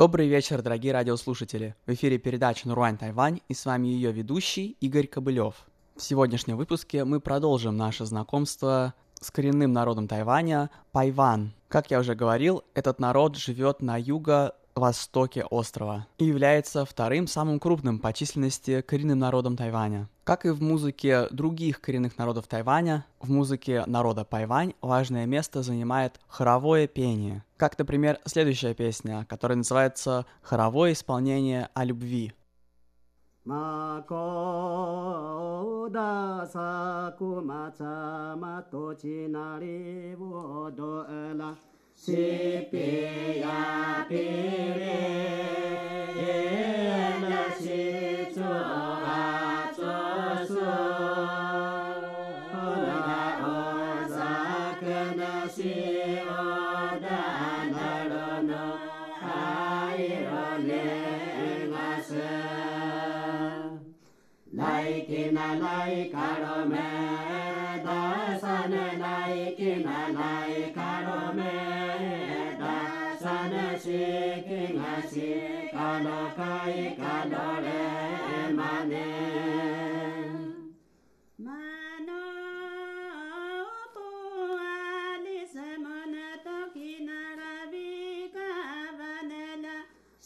Добрый вечер, дорогие радиослушатели. В эфире передача Нурвань Тайвань и с вами ее ведущий Игорь Кобылев. В сегодняшнем выпуске мы продолжим наше знакомство с коренным народом Тайваня – Пайван. Как я уже говорил, этот народ живет на юго-востоке острова и является вторым самым крупным по численности коренным народом Тайваня. Как и в музыке других коренных народов Тайваня, в музыке народа Пайвань важное место занимает хоровое пение. Как, например, следующая песня, которая называется «Хоровое исполнение о любви». Мако да саку लाई किन लाई काडो मे दर्शन लाई किन लाई काडो मे दर्शन से किन से कालो काई कालो रे माने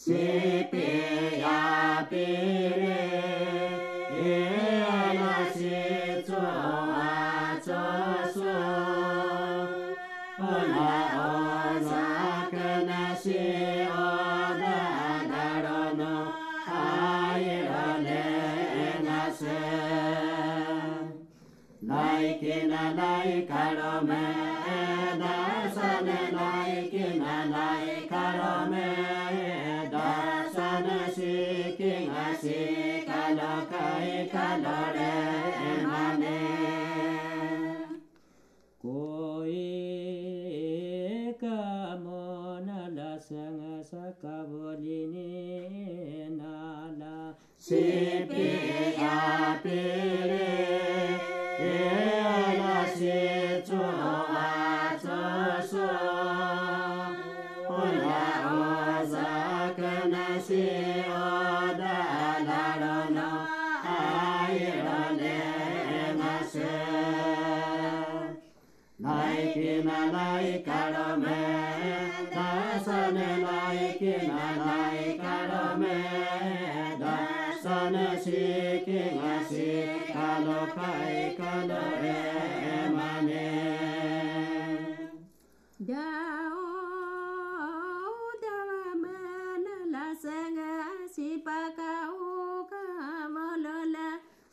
Sipi ya pi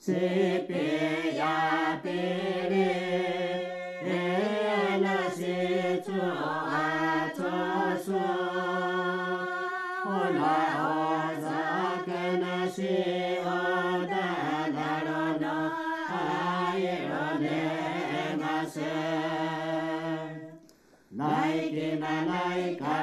是别呀别离，哎那西主阿主说，我来哦扎根那西哦的他罗那他伊罗那那西，来吉那来卡。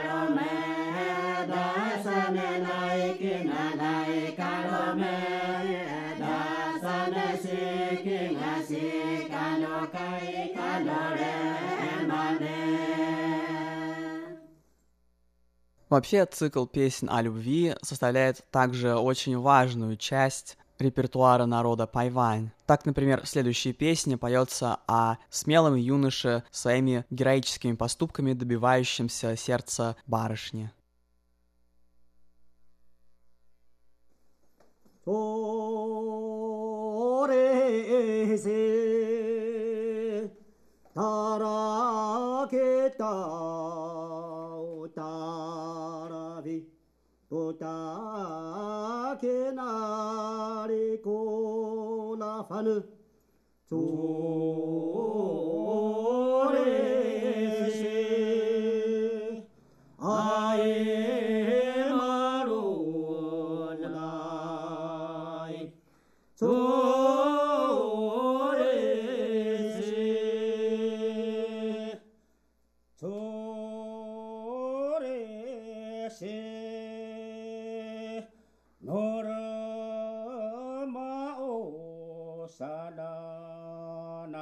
Вообще, цикл песен о любви составляет также очень важную часть репертуара народа Пайвань. Так, например, в следующей песне поется о смелом юноше своими героическими поступками, добивающимся сердца барышни. それせたらけた とたけなりこらファヌ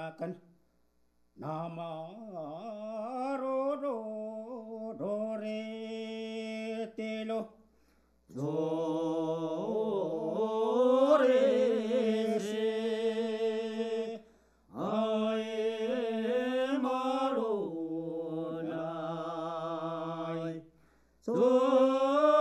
ഉണ്ടാക്കാൻ നാമാരോരോ ദോ Oh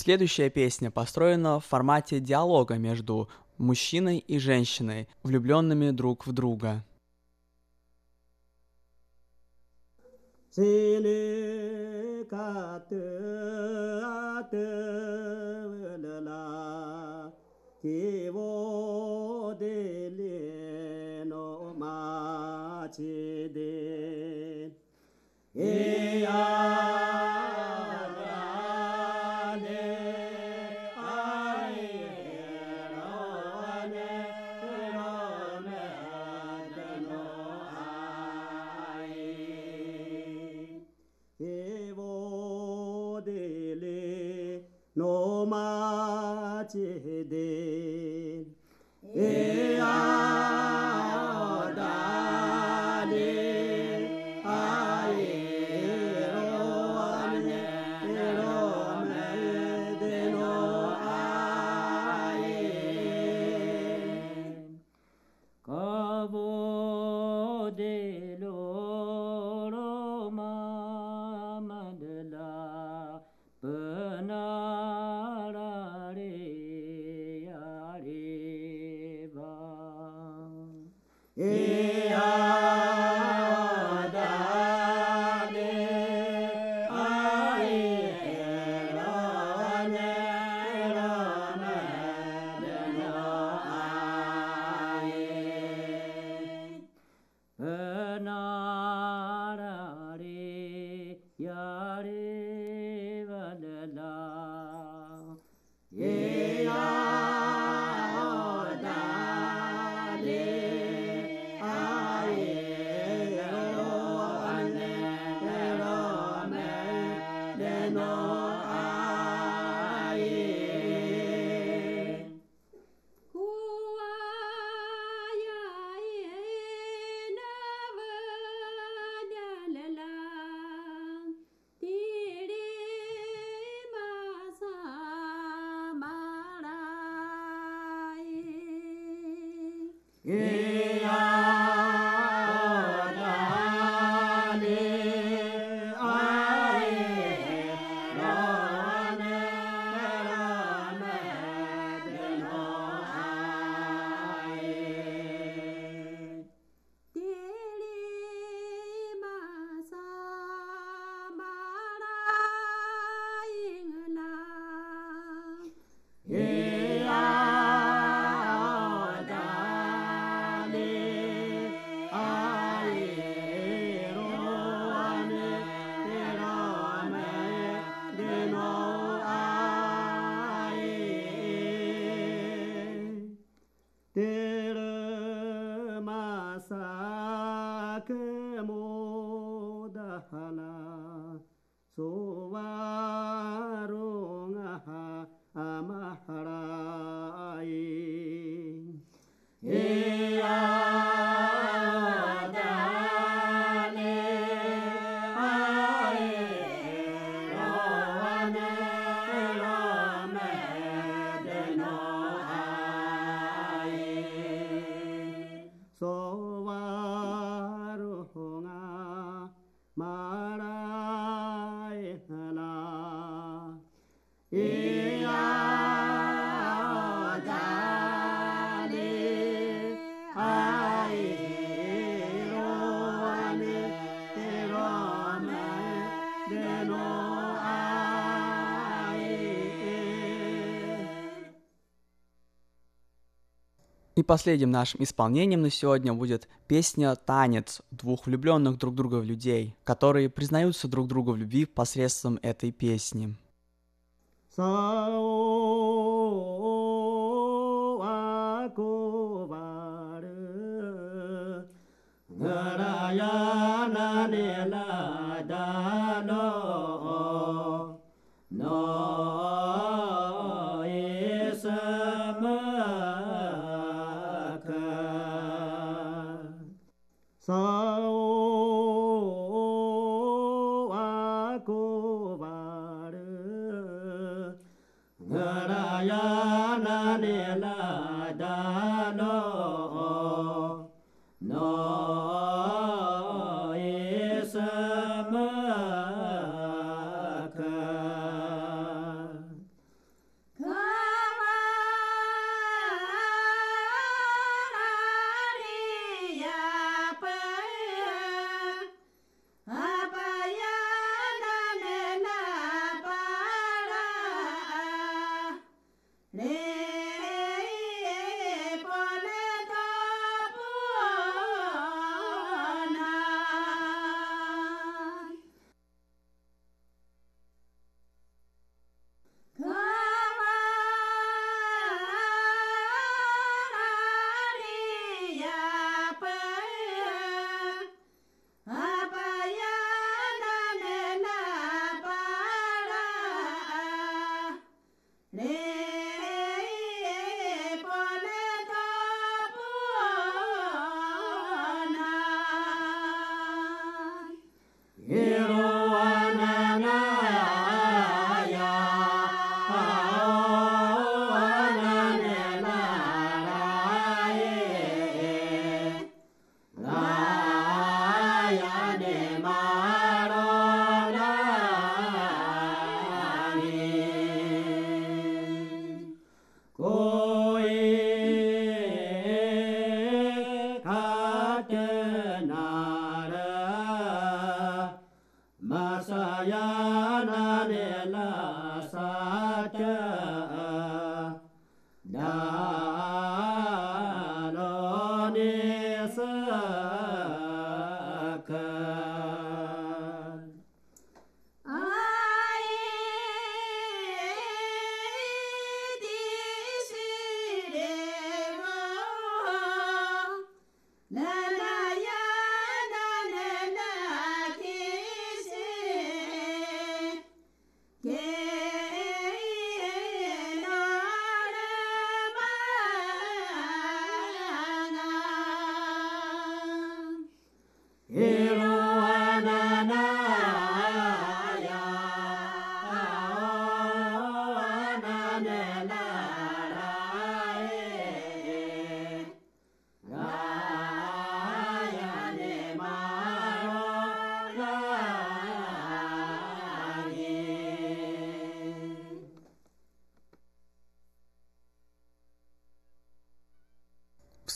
Следующая песня построена в формате диалога между мужчиной и женщиной, влюбленными друг в друга. Yeah. Yeah. Yeah. Последним нашим исполнением на сегодня будет песня «Танец» двух влюбленных друг друга людей, которые признаются друг другу в любви посредством этой песни. So. В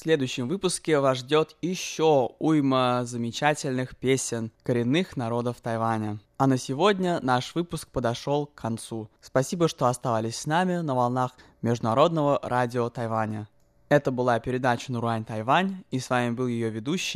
следующем выпуске вас ждет еще уйма замечательных песен коренных народов Тайваня. А на сегодня наш выпуск подошел к концу. Спасибо, что оставались с нами на волнах Международного радио Тайваня. Это была передача Нурань Тайвань, и с вами был ее ведущий